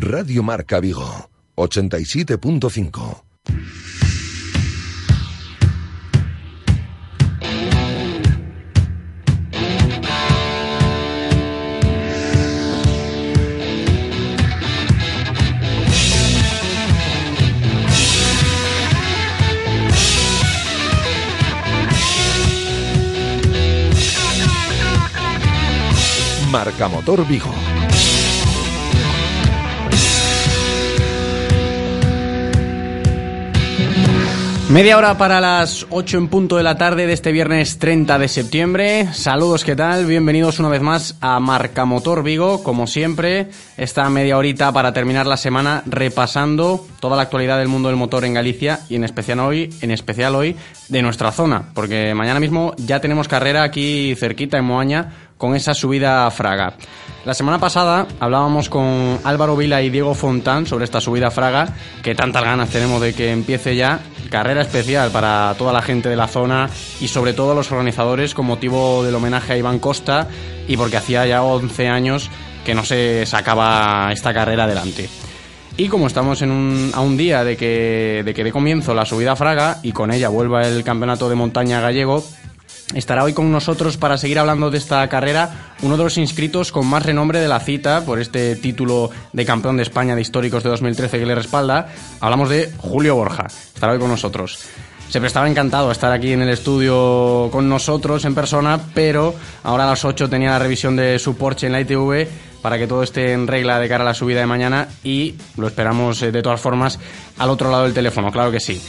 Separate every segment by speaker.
Speaker 1: Radio Marca Vigo, 87.5. Marca Motor Vigo.
Speaker 2: Media hora para las 8 en punto de la tarde de este viernes 30 de septiembre. Saludos, ¿qué tal? Bienvenidos una vez más a Marca Motor Vigo. Como siempre, esta media horita para terminar la semana repasando toda la actualidad del mundo del motor en Galicia y en especial hoy, en especial hoy de nuestra zona, porque mañana mismo ya tenemos carrera aquí cerquita en Moaña con esa subida a Fraga. La semana pasada hablábamos con Álvaro Vila y Diego Fontán sobre esta subida Fraga, que tantas ganas tenemos de que empiece ya. Carrera especial para toda la gente de la zona y sobre todo los organizadores con motivo del homenaje a Iván Costa y porque hacía ya 11 años que no se sacaba esta carrera adelante. Y como estamos en un, a un día de que, de que dé comienzo la subida Fraga y con ella vuelva el campeonato de montaña gallego, Estará hoy con nosotros para seguir hablando de esta carrera uno de los inscritos con más renombre de la cita por este título de campeón de España de históricos de 2013 que le respalda. Hablamos de Julio Borja. Estará hoy con nosotros. Se prestaba encantado estar aquí en el estudio con nosotros en persona, pero ahora a las 8 tenía la revisión de su Porsche en la ITV para que todo esté en regla de cara a la subida de mañana y lo esperamos eh, de todas formas al otro lado del teléfono, claro que sí.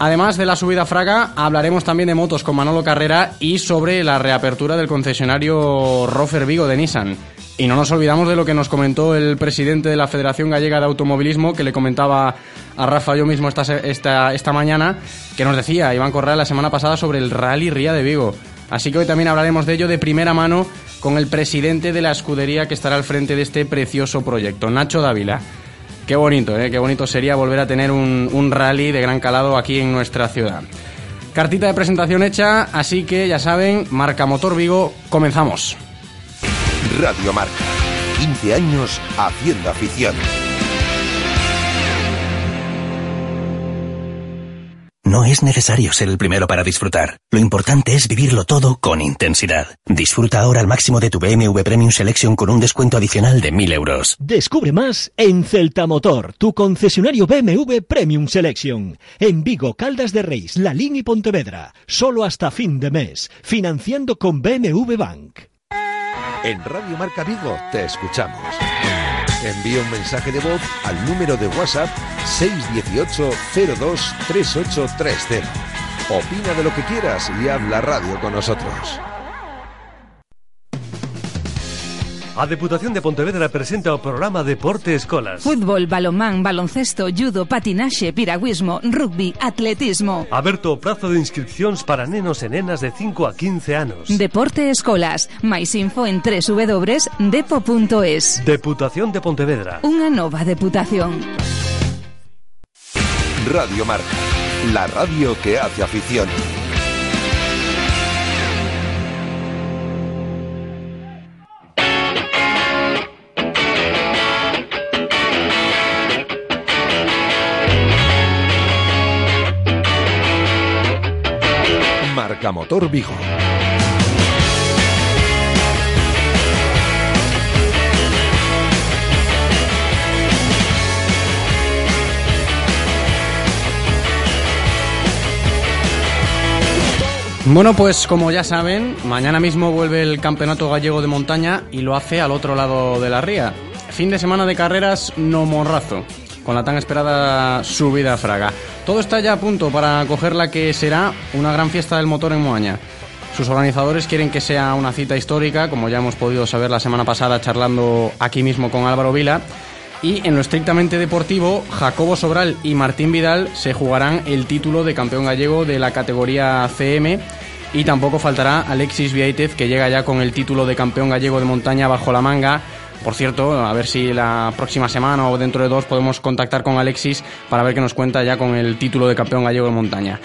Speaker 2: Además de la subida a Fraga, hablaremos también de motos con Manolo Carrera y sobre la reapertura del concesionario Rofer Vigo de Nissan. Y no nos olvidamos de lo que nos comentó el presidente de la Federación Gallega de Automovilismo, que le comentaba a Rafa yo mismo esta, mañana, que nos decía Iván Correa la semana pasada sobre el Rally Ría de Vigo. Así que hoy también hablaremos de ello de primera mano con el presidente de la escudería que estará al frente de este precioso proyecto, Nacho Dávila. Qué bonito, ¿eh? qué bonito sería volver a tener un, rally de gran calado aquí en nuestra ciudad. Cartita de presentación hecha, así que ya saben, Marca Motor Vigo, comenzamos.
Speaker 1: Radio Marca. 15 años haciendo afición.
Speaker 3: No es necesario ser el primero para disfrutar. Lo importante es vivirlo todo con intensidad. Disfruta ahora al máximo de tu BMW Premium Selection con un descuento adicional de 1000 euros.
Speaker 4: Descubre más en Celta Motor, tu concesionario BMW Premium Selection. En Vigo, Caldas de Reis, La Línea y Pontevedra. Solo hasta fin de mes. Financiando con BMW Bank.
Speaker 1: En Radio Marca Vigo te escuchamos. Envía un mensaje de voz al número de WhatsApp 618 02 3830. Opina de lo que quieras y habla radio con nosotros.
Speaker 5: A Deputación de Pontevedra presenta o programa Deporte Escolas.
Speaker 6: Fútbol, balonmán, baloncesto, judo, patinaxe, piragüismo, rugby, atletismo.
Speaker 5: Aberto o prazo de inscripcións para nenos e nenas de 5 a 15 anos.
Speaker 6: Deporte Escolas. Mais info en www.depo.es.
Speaker 5: Deputación de Pontevedra.
Speaker 6: Unha nova deputación.
Speaker 1: Radio Marca. La radio que hace afición. Marca Motor Vigo.
Speaker 2: Bueno, pues como ya saben, mañana mismo vuelve el Campeonato Gallego de Montaña y lo hace al otro lado de la ría. Fin de semana de carreras no morrazo, con la tan esperada subida a Fraga. Todo está ya a punto para acoger la que será una gran fiesta del motor en Moaña. Sus organizadores quieren que sea una cita histórica, como ya hemos podido saber la semana pasada charlando aquí mismo con Álvaro Vila. Y en lo estrictamente deportivo, Jacobo Sobral y Martín Vidal se jugarán el título de campeón gallego de la categoría CM. Y tampoco faltará Alexis Viaitez, que llega ya con el título de campeón gallego de montaña bajo la manga. Por cierto, a ver si la próxima semana o dentro de dos podemos contactar con Alexis para ver qué nos cuenta ya con el título de campeón gallego de montaña.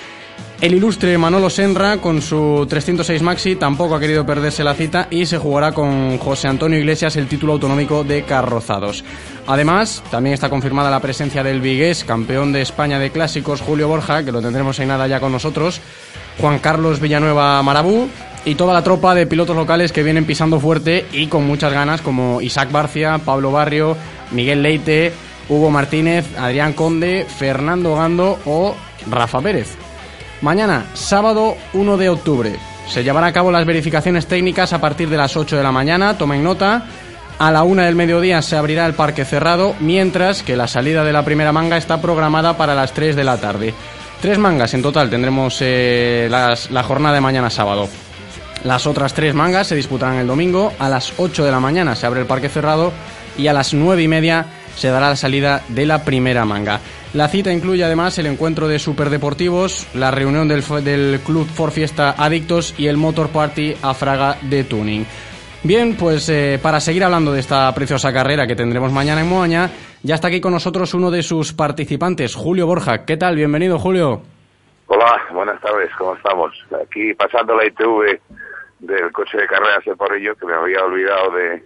Speaker 2: El ilustre Manolo Senra, con su 306 Maxi, tampoco ha querido perderse la cita y se jugará con José Antonio Iglesias el título autonómico de carrozados. Además, también está confirmada la presencia del Vigués, campeón de España de clásicos, Julio Borja, que lo tendremos en nada ya con nosotros, Juan Carlos Villanueva Marabú y toda la tropa de pilotos locales que vienen pisando fuerte y con muchas ganas, como Isaac Barcia, Pablo Barrio, Miguel Leite, Hugo Martínez, Adrián Conde, Fernando Gando o Rafa Pérez. Mañana, sábado 1 de octubre, se llevarán a cabo las verificaciones técnicas a partir de las 8 de la mañana, tomen nota. A la 1 del mediodía se abrirá el parque cerrado, mientras que la salida de la primera manga está programada para las 3 de la tarde. Tres mangas en total tendremos eh, la jornada de mañana sábado. Las otras tres mangas se disputarán el domingo. A las 8 de la mañana se abre el parque cerrado y a las 9 y media se dará la salida de la primera manga. La cita incluye además el encuentro de superdeportivos, la reunión del, del Club For Fiesta Adictos y el Motor Party a Fraga de Tuning. Bien, pues eh, para seguir hablando de esta preciosa carrera que tendremos mañana en Moaña, ya está aquí con nosotros uno de sus participantes, Julio Borja. ¿Qué tal? Bienvenido, Julio.
Speaker 7: Hola, buenas tardes, ¿cómo estamos? Aquí pasando la ITV del coche de carreras de Porrillo, que me había olvidado de,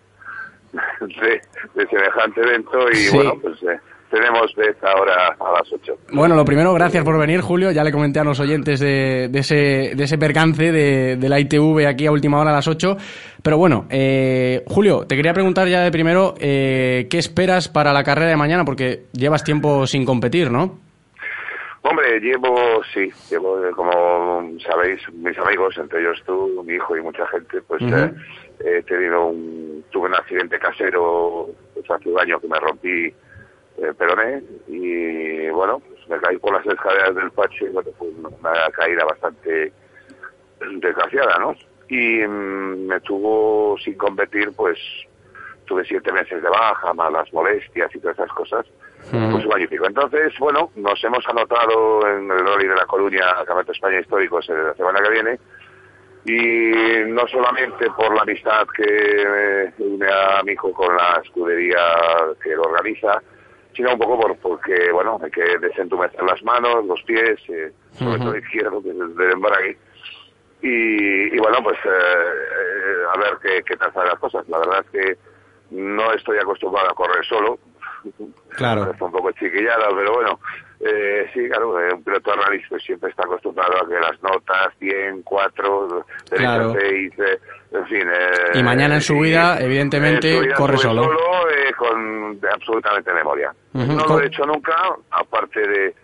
Speaker 7: de, semejante evento y bueno, pues eh, tenemos de esta hora a las 8.
Speaker 2: Bueno, lo primero, gracias por venir, Julio. Ya le comenté a los oyentes de, de ese, de ese percance de, de, la ITV aquí a última hora a las 8. Pero bueno, eh, Julio, te quería preguntar ya de primero, eh, ¿qué esperas para la carrera de mañana? Porque llevas tiempo sin competir, ¿no?
Speaker 7: Hombre, llevo, sí, llevo, como sabéis, mis amigos, entre ellos tú, mi hijo y mucha gente, pues eh, he tenido un, tuve un accidente casero pues, hace un año que me rompí eh, peroné y bueno, pues me caí por las escaleras del Pache y bueno, fue una caída bastante desgraciada, ¿no? Y mm, me tuvo sin competir, pues tuve siete meses de baja, malas molestias y todas esas cosas, pues un año y pico. Entonces, bueno, nos hemos anotado en el Rally de la Coruña, Campeonato España Históricos, la semana que viene, y no solamente por la amistad que une a mi hijo con la escudería que lo organiza, sino un poco por, porque, bueno, hay que desentumecer las manos, los pies, eh, sobre todo el izquierdo, que es el de embrague. Y, y, bueno, pues eh, eh, a ver qué, qué tal salen las cosas. La verdad es que no estoy acostumbrado a correr solo.
Speaker 2: Claro.
Speaker 7: Está un poco chiquillada, pero bueno, eh, sí, claro, un piloto realista siempre está acostumbrado a que las notas 100, 4,
Speaker 2: Claro.
Speaker 7: 6, en fin.
Speaker 2: y mañana en su vida, evidentemente,
Speaker 7: en su vida
Speaker 2: corre solo.
Speaker 7: eh, con absolutamente memoria. No
Speaker 2: Co-
Speaker 7: lo he hecho nunca, aparte de,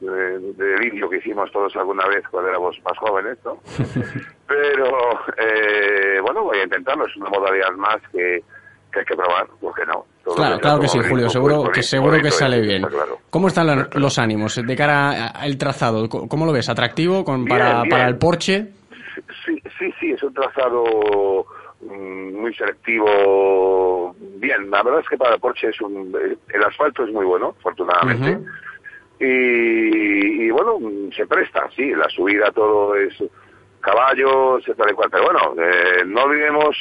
Speaker 7: de, de vídeo que hicimos todos alguna vez cuando éramos más jóvenes, ¿no? Pero, eh, bueno, voy a intentarlo, es una modalidad más que, que hay que probar, ¿por qué no? Todo
Speaker 2: Claro,
Speaker 7: lo
Speaker 2: claro que sí, Julio, seguro que seguro que sale
Speaker 7: está
Speaker 2: bien.
Speaker 7: claro.
Speaker 2: ¿Cómo están la- los ánimos de cara al trazado? ¿Cómo lo ves? ¿Atractivo con,
Speaker 7: Bien,
Speaker 2: para,
Speaker 7: bien.
Speaker 2: para el Porsche?
Speaker 7: Sí, sí, sí, es un trazado mm, muy selectivo. Bien, la verdad es que para el Porsche es un, el asfalto es muy bueno, afortunadamente. Y, y, bueno, se presta, sí, la subida todo es caballos, tal y cual. Pero bueno, eh, no olvidemos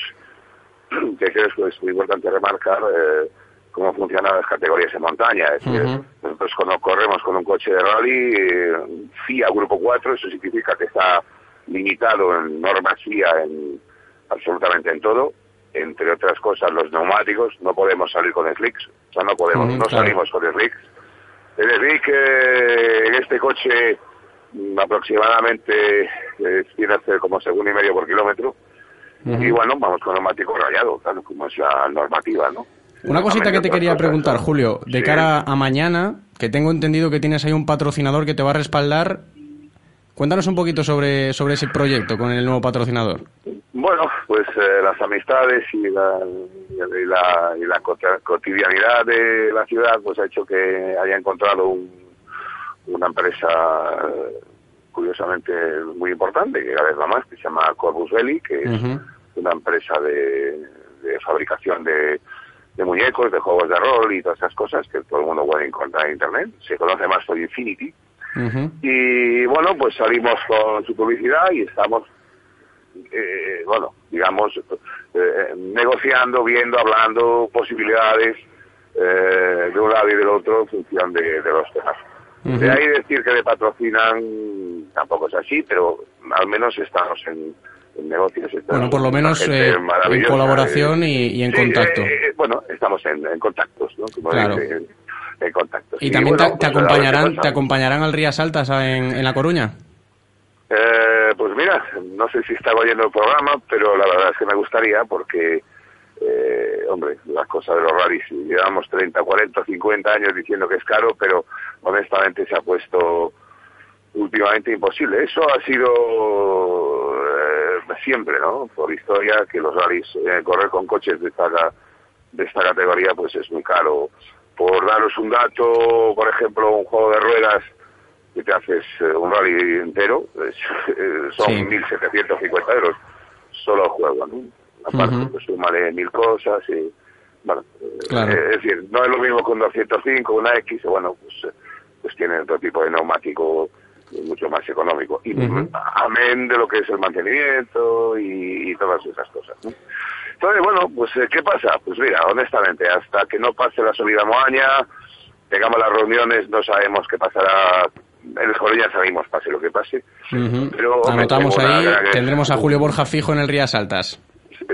Speaker 7: que creo que es muy importante remarcar eh, cómo funcionan las categorías en montaña. Es decir, nosotros cuando corremos con un coche de rally, eh, FIA Grupo 4, eso significa que está limitado en normas FIA en absolutamente en todo. Entre otras cosas, los neumáticos, no podemos salir con slicks, o sea, no podemos, no
Speaker 2: claro.
Speaker 7: salimos con slicks. El slick eh, en este coche mm, aproximadamente eh, viene a ser como segundo y medio por kilómetro. Y bueno, vamos con neumático rayado, claro, como es la normativa, ¿no?
Speaker 2: Una cosita que te quería preguntar. Julio, de
Speaker 7: Sí.
Speaker 2: cara a mañana, que tengo entendido que tienes ahí un patrocinador que te va a respaldar. Cuéntanos un poquito sobre, sobre ese proyecto con el nuevo patrocinador.
Speaker 7: Bueno, pues eh, las amistades y la, y la, y la cotidianidad de la ciudad pues ha hecho que haya encontrado un- una empresa curiosamente muy importante, que cada vez va más, que se llama Corbus Belli, que es una empresa de, de fabricación de, de muñecos, de juegos de rol y todas esas cosas que todo el mundo puede encontrar en Internet. Se conoce más por Infinity. Y bueno, pues salimos con su publicidad y estamos, eh, bueno, digamos, eh, negociando, viendo, hablando posibilidades eh, de un lado y del otro en función de, de los temas. De ahí decir que le patrocinan tampoco es así, pero al menos estamos en, negocios.
Speaker 2: Bueno, por lo menos eh, en colaboración y, en contacto.
Speaker 7: bueno, estamos en, contactos, ¿no?
Speaker 2: claro.
Speaker 7: en, contactos.
Speaker 2: ¿Y, también te, pues acompañarán te acompañarán al Rías Altas en, en La Coruña?
Speaker 7: Eh, pues mira, no sé si estaba oyendo el programa, pero la verdad es que me gustaría porque, eh, hombre, las cosas de los rallies, llevamos 30, 40, 50 años diciendo que es caro, pero honestamente se ha puesto últimamente imposible. Eso ha sido eh, siempre, ¿no? Por historia, que los rallies, eh, correr con coches de esta, de esta categoría, pues es muy caro. Por daros un dato, por ejemplo, un juego de ruedas que te haces eh, un rally entero, eh, son 1.750 euros solo el juego, ¿no? Aparte, pues sumaré mil cosas y, bueno, eh, es decir, no es lo mismo con 205, una X, bueno, pues, pues tiene otro tipo de neumático mucho más económico. Y amén de lo que es el mantenimiento y, todas esas cosas, ¿no? Entonces, bueno, pues ¿qué pasa? Pues mira, honestamente, hasta que no pase la subida moaña, tengamos las reuniones, no sabemos qué pasará en el ya sabemos, pase lo que pase.
Speaker 2: Pero, Anotamos ahí, tendremos a Julio Borja fijo en el Rías Altas.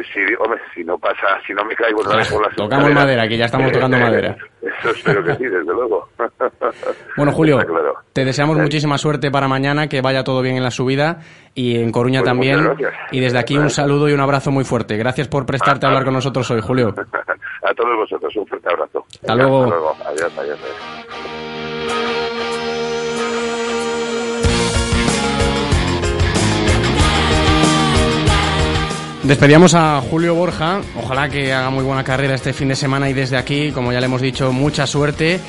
Speaker 7: Si, hombre, si no pasa, si no me caigo otra vez por las
Speaker 2: Tocamos madera, que ya estamos tocando madera.
Speaker 7: Eso espero que sí, desde luego.
Speaker 2: bueno, Julio, te deseamos muchísima suerte para mañana, que vaya todo bien en la subida y en Coruña pues también. Y desde aquí un saludo y un abrazo muy fuerte. Gracias por prestarte a hablar con nosotros hoy, Julio.
Speaker 7: a todos vosotros, un fuerte abrazo.
Speaker 2: Hasta luego. Hasta
Speaker 7: luego. adiós. adiós.
Speaker 2: Despedíamos a Julio Borja, ojalá que haga muy buena carrera este fin de semana y desde aquí, como ya le hemos dicho, mucha suerte.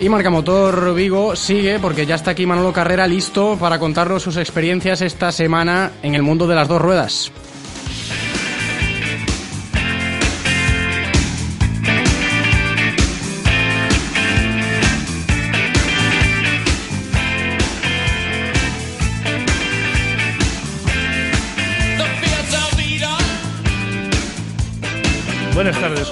Speaker 2: Y Marcamotor Vigo sigue porque ya está aquí Manolo Carrera listo para contarnos sus experiencias esta semana en el mundo de las dos ruedas.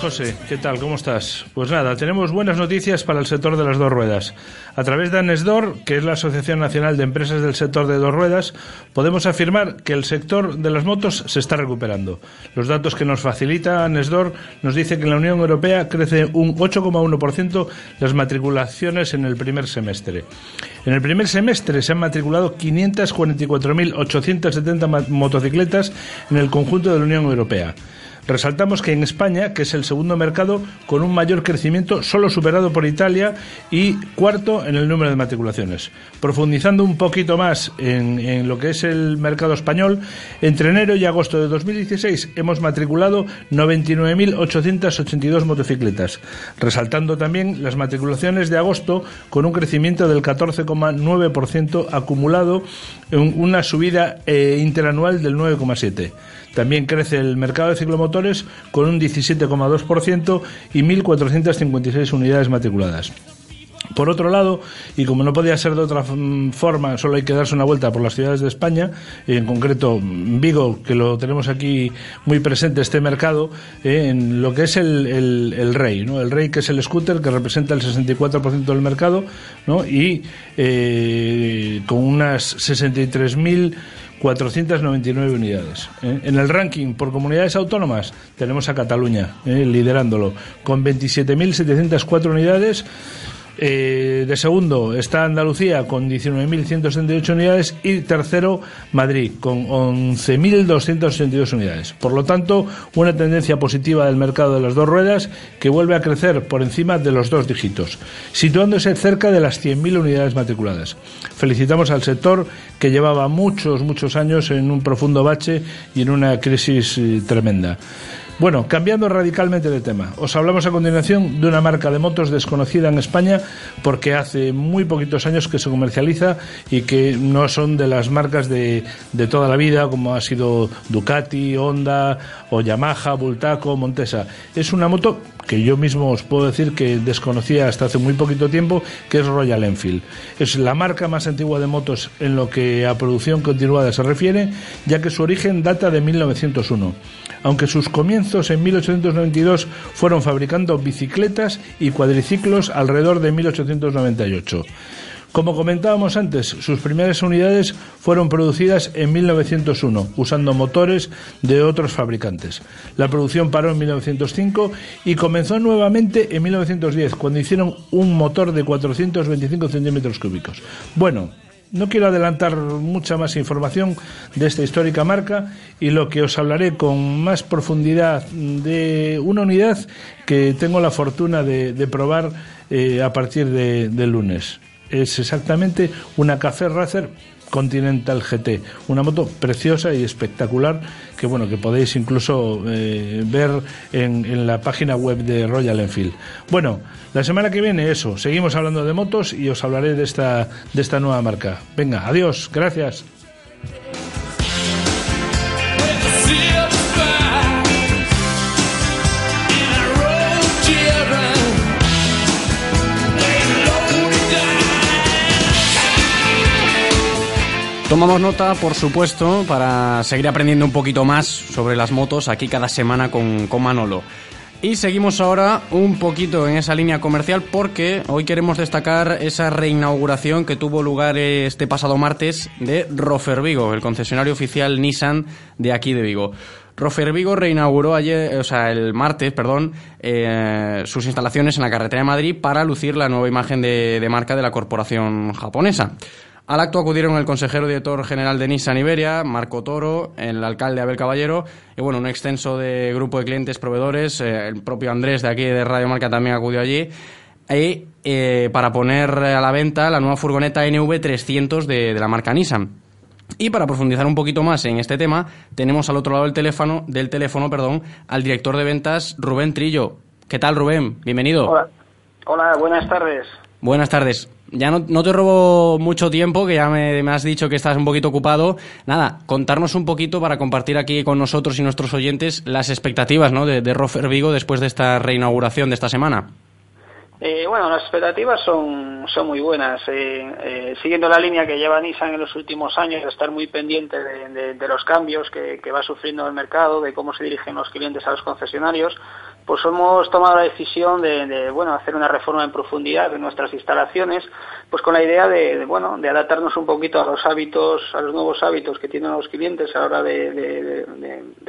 Speaker 8: José. ¿Qué tal? ¿Cómo estás? Pues nada, tenemos buenas noticias para el sector de las dos ruedas. A través de ANESDOR, que es la Asociación Nacional de Empresas del Sector de Dos Ruedas, podemos afirmar que el sector de las motos se está recuperando. Los datos que nos facilita ANESDOR nos dice que en la Unión Europea crece un 8,1% las matriculaciones en el primer semestre. En el primer semestre se han matriculado 544.870 motocicletas en el conjunto de la Unión Europea. Resaltamos que en España, que es el segundo mercado con un mayor crecimiento, solo superado por Italia y cuarto en el número de matriculaciones. Profundizando un poquito más en, lo que es el mercado español, entre enero y agosto de 2016 hemos matriculado 99.882 motocicletas, resaltando también las matriculaciones de agosto con un crecimiento del 14,9% acumulado en una subida eh, interanual del 9,7%. También crece el mercado de ciclomotores con un 17,2% y 1.456 unidades matriculadas. Por otro lado, y como no podía ser de otra forma, solo hay que darse una vuelta por las ciudades de España, en concreto Vigo, que lo tenemos aquí muy presente, este mercado, eh, en lo que es el, el, Rey, ¿no? El Rey que es el scooter que representa el 64% del mercado, ¿no? Y eh, con unas 63.000 499 unidades. ¿eh? En el ranking por comunidades autónomas tenemos a Cataluña ¿eh? liderándolo con 27.704 unidades eh, de segundo está Andalucía con 19.168 unidades y tercero Madrid con 11.282 unidades. Por lo tanto, una tendencia positiva del mercado de las dos ruedas que vuelve a crecer por encima de los dos dígitos, situándose cerca de las 100.000 unidades matriculadas. Felicitamos al sector que llevaba muchos, muchos años en un profundo bache y en una crisis eh, tremenda. Bueno, cambiando radicalmente de tema, os hablamos a continuación de una marca de motos desconocida en España porque hace muy poquitos años que se comercializa y que no son de las marcas de, de toda la vida como ha sido Ducati, Honda o Yamaha, Bultaco, Montesa. Es una moto que yo mismo os puedo decir que desconocía hasta hace muy poquito tiempo, que es Royal Enfield. Es la marca más antigua de motos en lo que a producción continuada se refiere, ya que su origen data de 1901 aunque sus comienzos en 1892 fueron fabricando bicicletas y cuadriciclos alrededor de 1898. Como comentábamos antes, sus primeras unidades fueron producidas en 1901, usando motores de otros fabricantes. La producción paró en 1905 y comenzó nuevamente en 1910, cuando hicieron un motor de 425 centímetros cúbicos. Bueno, no quiero adelantar mucha más información de esta histórica marca y lo que os hablaré con más profundidad de una unidad que tengo la fortuna de, probar eh, a partir de, lunes. Es exactamente una Café Racer Continental GT, una moto preciosa y espectacular que bueno que podéis incluso eh, ver en, en, la página web de Royal Enfield. Bueno, la semana que viene eso, seguimos hablando de motos y os hablaré de esta de esta nueva marca. Venga, adiós, gracias.
Speaker 2: Tomamos nota, por supuesto, para seguir aprendiendo un poquito más sobre las motos aquí cada semana con, con Manolo. Y seguimos ahora un poquito en esa línea comercial porque hoy queremos destacar esa reinauguración que tuvo lugar este pasado martes de Rofer Vigo, el concesionario oficial Nissan de aquí de Vigo. Rofer Vigo reinauguró ayer, o sea, el martes, perdón, eh, sus instalaciones en la carretera de Madrid para lucir la nueva imagen de marca de la corporación japonesa. Al acto acudieron el consejero director general de Nissan Iberia, Marco Toro, el alcalde Abel Caballero y bueno, un extenso de grupo de clientes, proveedores, eh, el propio Andrés de aquí de Radio Marca también acudió allí. Y, eh, para poner a la venta la nueva furgoneta NV300 de, de la marca Nissan. Y para profundizar un poquito más en este tema, tenemos al otro lado del teléfono, del teléfono perdón, al director de ventas, Rubén Trillo. ¿Qué tal, Rubén? Bienvenido.
Speaker 9: Hola, Hola buenas tardes.
Speaker 2: Buenas tardes ya no, te robo mucho tiempo, que ya me, has dicho que estás un poquito ocupado. Nada, contarnos un poquito para compartir aquí con nosotros y nuestros oyentes las expectativas ¿no? de, de Vigo después de esta reinauguración de esta semana.
Speaker 9: Eh, bueno, las expectativas son, son muy buenas. Eh, eh, siguiendo la línea que lleva Nissan en los últimos años, estar muy pendiente de, los cambios que, va sufriendo el mercado, de cómo se dirigen los clientes a los concesionarios, pues hemos tomado la decisión de, bueno hacer una reforma en profundidad de nuestras instalaciones pues con la idea de, bueno de adaptarnos un poquito a los hábitos a los nuevos hábitos que tienen los clientes a la hora de,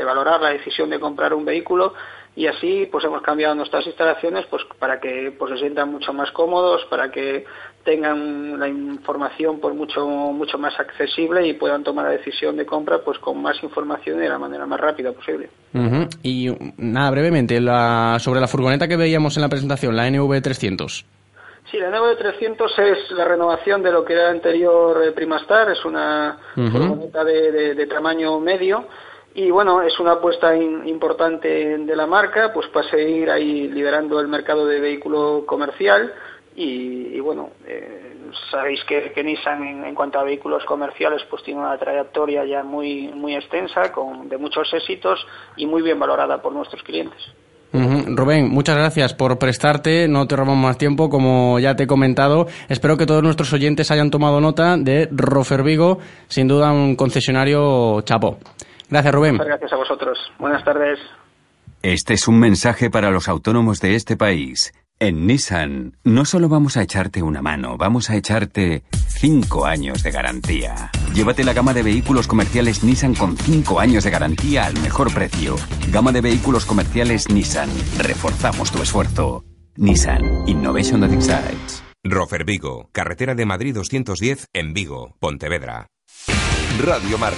Speaker 9: valorar la decisión de comprar un vehículo y así pues hemos cambiado nuestras instalaciones pues para que pues se sientan mucho más cómodos para que tengan la información por mucho mucho más accesible y puedan tomar la decisión de compra pues con más información y de la manera más rápida posible.
Speaker 2: Y nada, brevemente, la, sobre la furgoneta que veíamos en la presentación, la NV300.
Speaker 9: Sí, la NV300 es la renovación de lo que era anterior eh, Primastar, es una furgoneta de, tamaño medio y bueno, es una apuesta importante de la marca, pues para seguir ahí liderando el mercado de vehículo comercial y, bueno, eh, sabéis que, Nissan en, cuanto a vehículos comerciales pues tiene una trayectoria ya muy, muy extensa, con, de muchos éxitos y muy bien valorada por nuestros clientes.
Speaker 2: Rubén, muchas gracias por prestarte, no te robamos más tiempo, como ya te he comentado. Espero que todos nuestros oyentes hayan tomado nota de Rofer Vigo, sin duda un concesionario chapo. Gracias, Rubén.
Speaker 9: Muchas gracias a vosotros. Buenas tardes.
Speaker 10: Este es un mensaje para los autónomos de este país. En Nissan no solo vamos a echarte una mano, vamos a echarte 5 años de garantía. Llévate la gama de vehículos comerciales Nissan con 5 años de garantía al mejor precio. Gama de vehículos comerciales Nissan. Reforzamos tu esfuerzo. Nissan Innovation that excites.
Speaker 1: Rofer Vigo, carretera de Madrid 210 en Vigo, Pontevedra. Radio Marca,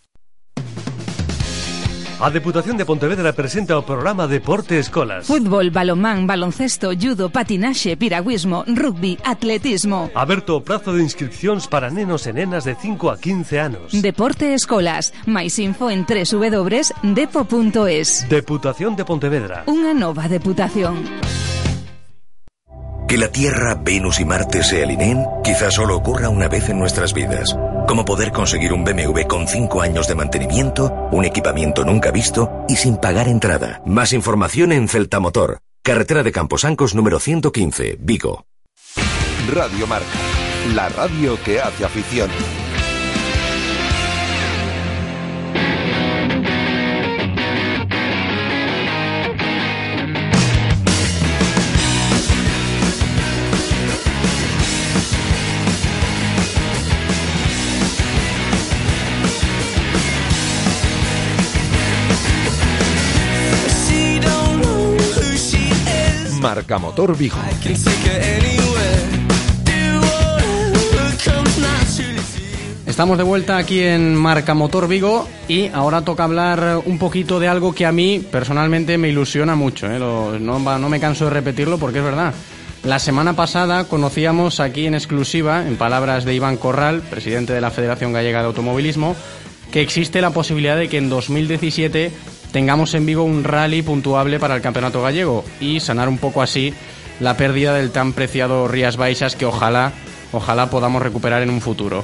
Speaker 5: A Deputación de Pontevedra presenta o programa Deporte Escolas.
Speaker 6: Fútbol, balonmán, baloncesto, judo, patinaxe, piragüismo, rugby, atletismo.
Speaker 5: Aberto o prazo de inscripcións para nenos e nenas de 5 a 15 anos.
Speaker 6: Deporte Escolas. Mais info en www.depo.es.
Speaker 5: Deputación de Pontevedra.
Speaker 6: Unha nova deputación.
Speaker 3: Que la Tierra, Venus y Marte se alineen quizás solo ocurra una vez en nuestras vidas. Como poder conseguir un BMW con 5 años de mantenimiento, un equipamiento nunca visto y sin pagar entrada. Más información en Celtamotor, carretera de Camposancos número 115, Vigo.
Speaker 1: Radio Marca, la radio que hace afición. Marca Motor Vigo.
Speaker 2: Estamos de vuelta aquí en Marca Motor Vigo y ahora toca hablar un poquito de algo que a mí personalmente me ilusiona mucho. ¿eh? Lo- no, va- no me canso de repetirlo porque es verdad. La semana pasada conocíamos aquí en exclusiva, en palabras de Iván Corral, presidente de la Federación Gallega de Automovilismo, que existe la posibilidad de que en 2017 tengamos en Vigo un rally puntuable para el Campeonato Gallego y sanar un poco así la pérdida del tan preciado Rías Baixas que ojalá, ojalá podamos recuperar en un futuro.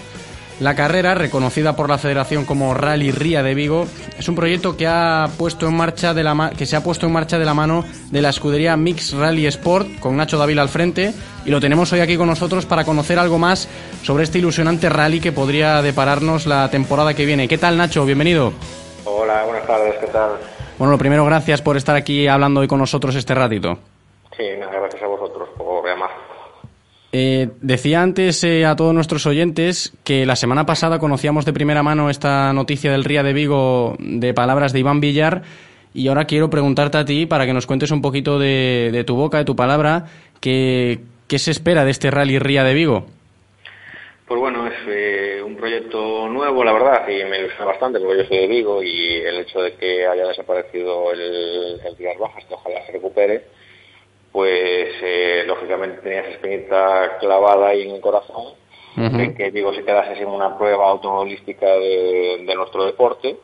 Speaker 2: La carrera, reconocida por la Federación como Rally Ría de Vigo, es un proyecto que ha puesto en marcha de la que se ha puesto en marcha de la mano de la escudería Mix Rally Sport con Nacho Davila al frente y lo tenemos hoy aquí con nosotros para conocer algo más sobre este ilusionante rally que podría depararnos la temporada que viene. ¿Qué tal Nacho? Bienvenido.
Speaker 11: Hola, buenas tardes, ¿qué tal?
Speaker 2: Bueno, lo primero, gracias por estar aquí hablando hoy con nosotros este ratito.
Speaker 11: Sí, gracias a vosotros por llamar.
Speaker 2: Eh, decía antes eh, a todos nuestros oyentes que la semana pasada conocíamos de primera mano esta noticia del Ría de Vigo de palabras de Iván Villar y ahora quiero preguntarte a ti para que nos cuentes un poquito de, de tu boca, de tu palabra, que, ¿qué se espera de este Rally Ría de Vigo?
Speaker 11: Pues bueno, es eh, un proyecto nuevo, la verdad, y me ilusiona bastante porque yo soy de Vigo y el hecho de que haya desaparecido el, el Bajas, que ojalá se recupere, pues eh, lógicamente tenía esa espinita clavada ahí en el corazón de que Vigo se quedase sin una prueba automovilística de, de nuestro deporte.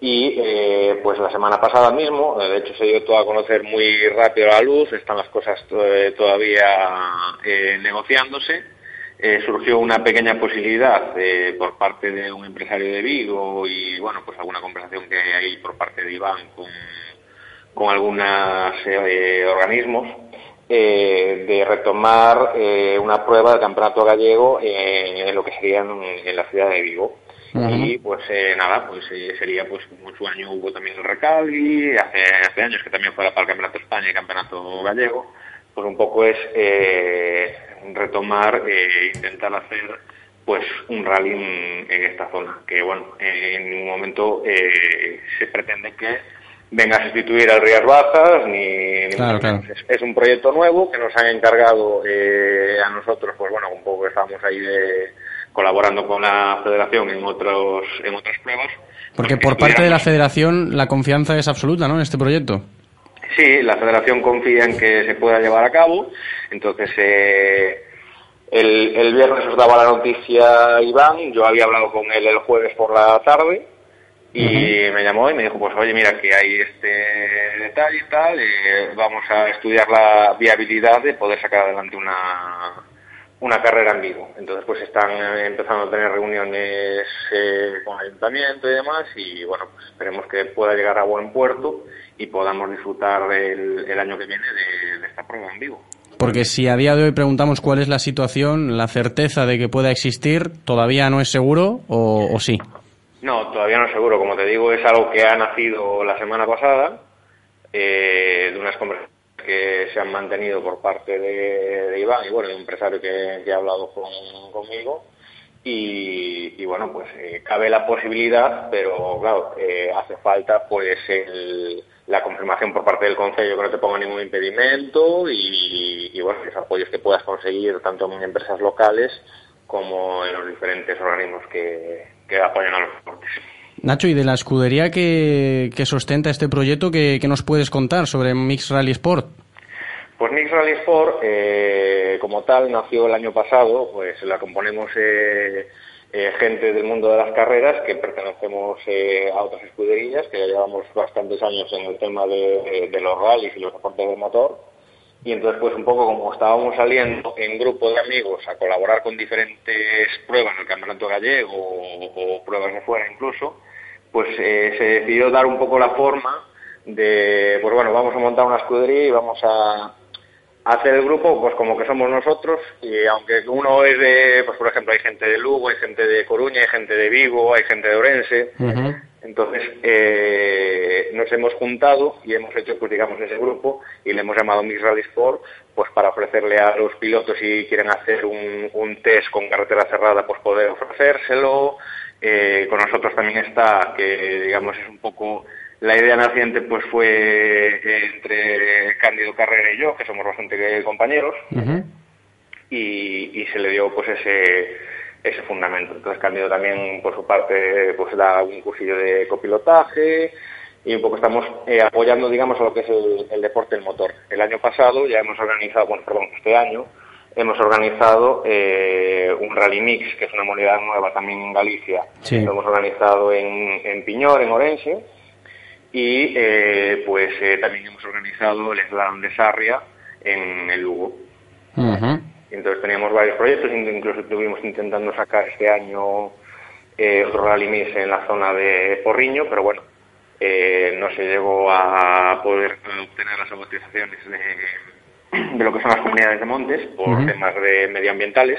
Speaker 11: Y eh, pues la semana pasada mismo, eh, de hecho se dio todo a conocer muy rápido a la luz, están las cosas to- todavía eh, negociándose. Eh, surgió una pequeña posibilidad eh, por parte de un empresario de Vigo y bueno, pues alguna conversación que hay por parte de Iván con, con algunos organismos eh, de retomar eh, una prueba del campeonato gallego en, lo que sería en, la ciudad de Vigo. Y pues eh, nada, pues sería pues como su año hubo también el Recalvi, hace, hace años que también fuera para el Campeonato de España y el Campeonato Gallego, pues un poco es eh, retomar, eh, intentar hacer pues un rally en, en esta zona, que bueno, en ningún momento eh, se pretende que venga a sustituir al Rías Bajas, ni, ni
Speaker 2: Claro.
Speaker 11: Es, es un proyecto nuevo que nos han encargado eh, a nosotros, pues bueno, un poco estamos ahí de, colaborando con la federación en otros en otras pruebas.
Speaker 2: Porque por parte de la federación la confianza es absoluta, ¿no? En este proyecto.
Speaker 11: Sí, la federación confía en que se pueda llevar a cabo. Entonces, eh, el, el viernes os daba la noticia Iván. Yo había hablado con él el jueves por la tarde y me llamó y me dijo, pues oye, mira que hay este detalle y tal. eh, vamos a estudiar la viabilidad de poder sacar adelante una, una carrera en vivo. Entonces, pues están eh, empezando a tener reuniones eh, con el ayuntamiento y demás y bueno, pues esperemos que pueda llegar a buen puerto y podamos disfrutar el, el año que viene de, de esta prueba en vivo.
Speaker 2: Porque si a día de hoy preguntamos cuál es la situación, la certeza de que pueda existir, todavía no es seguro o, sí.
Speaker 11: No, todavía no es seguro. Como te digo, es algo que ha nacido la semana pasada eh, de unas conversaciones que se han mantenido por parte de, de Iván y bueno, de un empresario que, que ha hablado con- conmigo. Y, y, bueno, pues eh, cabe la posibilidad, pero claro, eh, hace falta pues el- la confirmación por parte del Consejo que no te ponga ningún impedimento y, y bueno, los apoyos que puedas conseguir tanto en empresas locales como en los diferentes organismos que, que apoyan a los deportes.
Speaker 2: Nacho, y de la escudería que, que sustenta este proyecto, ¿qué, qué nos puedes contar sobre Mix Rally Sport?
Speaker 11: Pues Mix Rally Sport, eh, como tal, nació el año pasado, pues la componemos eh, eh, gente del mundo de las carreras que pertenecemos eh, a otras escuderillas, que ya llevamos bastantes años en el tema de, de- los rallies y los deportes de motor. y entonces pues un poco como estábamos saliendo en grupo de amigos a colaborar con diferentes pruebas en el campeonato gallego o, pruebas de fuera incluso, pues eh, se decidió dar un poco la forma de, pues bueno, vamos a montar una escudería y vamos a, hacer el grupo pues como que somos nosotros y aunque uno es de, pues por ejemplo hay gente de Lugo, hay gente de Coruña, hay gente de Vigo, hay gente de Orense, entonces eh, nos hemos juntado y hemos hecho pues digamos ese grupo y le hemos llamado Mix Rally Sport pues para ofrecerle a los pilotos si quieren hacer un, un test con carretera cerrada pues poder ofrecérselo, eh, con nosotros también está que digamos es un poco la idea naciente pues fue eh, entre Cándido Carrera y yo, que somos bastante compañeros, y, se le dio pues ese, ese fundamento. Entonces Cándido también por su parte pues da un cursillo de copilotaje y un poco estamos eh, apoyando digamos a lo que es el, deporte del motor. El año pasado ya hemos organizado, bueno, perdón, este año hemos organizado eh, un rally mix, que es una modalidad nueva también en Galicia. Lo hemos organizado en, en Piñor, en Orense, y eh, pues eh, también hemos organizado el slalom de Sarria en el Lugo. Entonces teníamos varios proyectos, incluso estuvimos intentando sacar este año eh, otro rally mix en la zona de Porriño, pero bueno, no se llegó a poder obtener las amortizaciones de, de lo que son las comunidades de montes por temas de medioambientales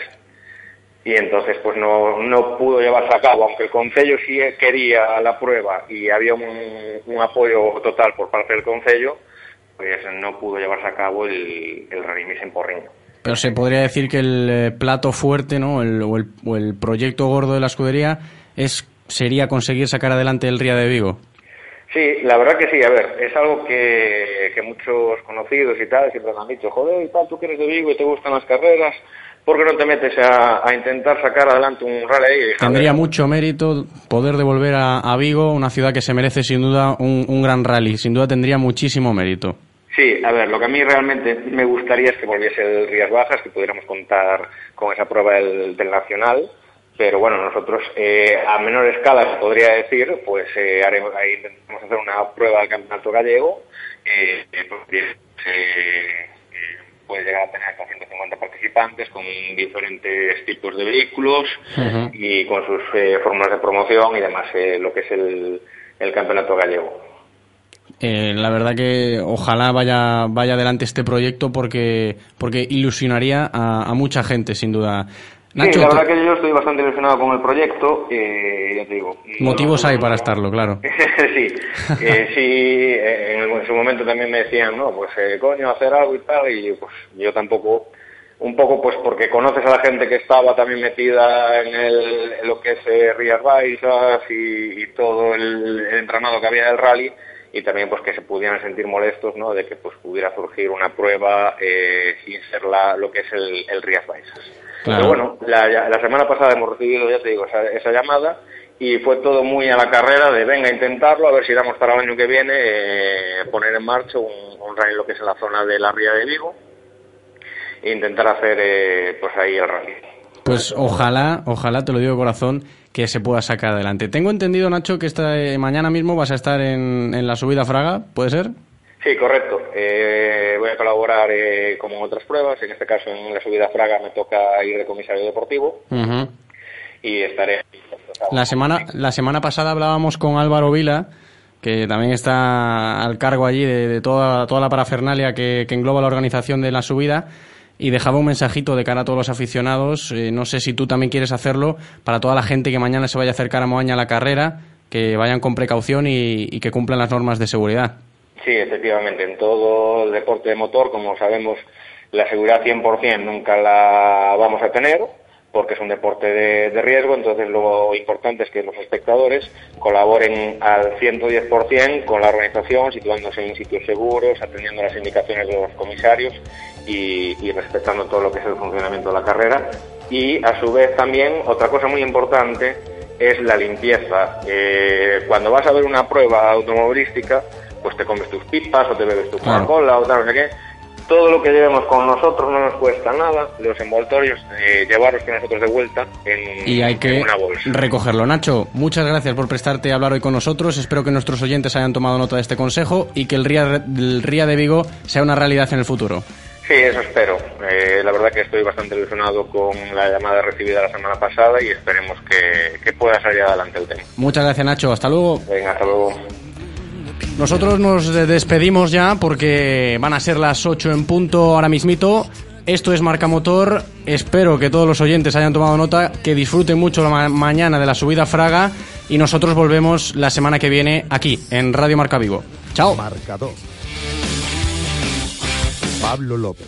Speaker 11: y entonces pues no, no pudo llevarse a cabo, aunque el Concello sí quería la prueba y había un, un apoyo total por parte del Concello, pues no pudo llevarse a cabo el, el en Porriño.
Speaker 2: Pero se podría decir que el eh, plato fuerte, ¿no? El, o, el, o, el, proyecto gordo de la escudería es sería conseguir sacar adelante el Ría de Vigo.
Speaker 11: Sí, la verdad que sí. A ver, es algo que, que muchos conocidos y tal siempre me han dicho, joder, y tal, tú que eres de Vigo y te gustan las carreras, ¿por qué no te metes a, intentar sacar adelante un rally?
Speaker 2: Tendría mucho mérito poder devolver a, Vigo, una ciudad que se merece sin duda un, gran rally, sin duda tendría muchísimo mérito.
Speaker 11: Sí, a ver, lo que a mí realmente me gustaría es que volviese el Rías Bajas, que pudiéramos contar con esa prueba del, Nacional, pero bueno, nosotros eh, a menor escala, se podría decir, pues eh, haremos, ahí intentamos hacer una prueba del Campeonato Gallego, eh, pues, puede llegar a tener hasta 150 participantes con diferentes tipos de vehículos y con sus eh, fórmulas de promoción y demás, eh, lo que es el, el campeonato gallego.
Speaker 2: Eh, la verdad que ojalá vaya vaya adelante este proyecto porque porque ilusionaría a, a mucha gente sin duda
Speaker 11: sí, la verdad que yo estoy bastante ilusionado con el proyecto, eh, ya te digo.
Speaker 2: Motivos hay para estarlo, claro.
Speaker 11: sí, eh, sí, eh, en, su momento también me decían, no, pues eh, coño, hacer algo y tal, y pues yo tampoco, un poco pues porque conoces a la gente que estaba también metida en, el, en lo que es Rías Baixas y, y, todo el, el entramado que había del rally, y también pues que se pudieran sentir molestos no de que pues pudiera surgir una prueba eh, sin ser la, lo que es el, el Rías Baixas pero bueno la, la, semana pasada hemos recibido ya te digo esa, esa, llamada y fue todo muy a la carrera de venga a intentarlo a ver si damos para el año que viene eh, poner en marcha un, un rally lo que es en la zona de la Ría de Vigo e intentar hacer eh, pues ahí el rally
Speaker 2: pues ojalá ojalá te lo digo de corazón que se pueda sacar adelante. Tengo entendido, Nacho, que esta eh, mañana mismo vas a estar en, en la subida Fraga, ¿puede ser?
Speaker 11: Sí, correcto. Eh, voy a colaborar eh, como otras pruebas. En este caso, en la subida Fraga me toca ir de comisario deportivo. Y estaré.
Speaker 2: La semana, la semana pasada hablábamos con Álvaro Vila, que también está al cargo allí de, de toda, toda la parafernalia que, que engloba la organización de la subida y dejaba un mensajito de cara a todos los aficionados. Eh, no sé si tú también quieres hacerlo para toda la gente que mañana se vaya a acercar a Moaña a la carrera, que vayan con precaución y, que cumplan las normas de seguridad.
Speaker 11: Sí, efectivamente. En todo el deporte de motor, como sabemos, la seguridad 100% nunca la vamos a tener porque es un deporte de, de, riesgo, entonces lo importante es que los espectadores colaboren al 110% con la organización, situándose en sitios seguros, atendiendo las indicaciones de los comisarios y, respetando todo lo que es el funcionamiento de la carrera. Y a su vez también otra cosa muy importante es la limpieza. Eh, cuando vas a ver una prueba automovilística, pues te comes tus pipas o te bebes tu Coca-Cola o tal, no sé qué. Todo lo que llevemos con nosotros no nos cuesta nada. Los envoltorios, eh, llevarlos con nosotros de vuelta en,
Speaker 2: y hay que
Speaker 11: una bolsa.
Speaker 2: recogerlo. Nacho, muchas gracias por prestarte a hablar hoy con nosotros. Espero que nuestros oyentes hayan tomado nota de este consejo y que el Ría, el Ría de Vigo sea una realidad en el futuro.
Speaker 11: Sí, eso espero. Eh, la verdad que estoy bastante ilusionado con la llamada recibida la semana pasada y esperemos que, que pueda salir adelante el tema.
Speaker 2: Muchas gracias, Nacho. Hasta luego.
Speaker 11: Venga, hasta luego.
Speaker 2: Nosotros nos despedimos ya porque van a ser las 8 en punto ahora mismito. Esto es Marca Motor. Espero que todos los oyentes hayan tomado nota, que disfruten mucho la ma- mañana de la subida a Fraga y nosotros volvemos la semana que viene aquí en Radio Marca Vivo. Chao.
Speaker 1: Marcador. Pablo López.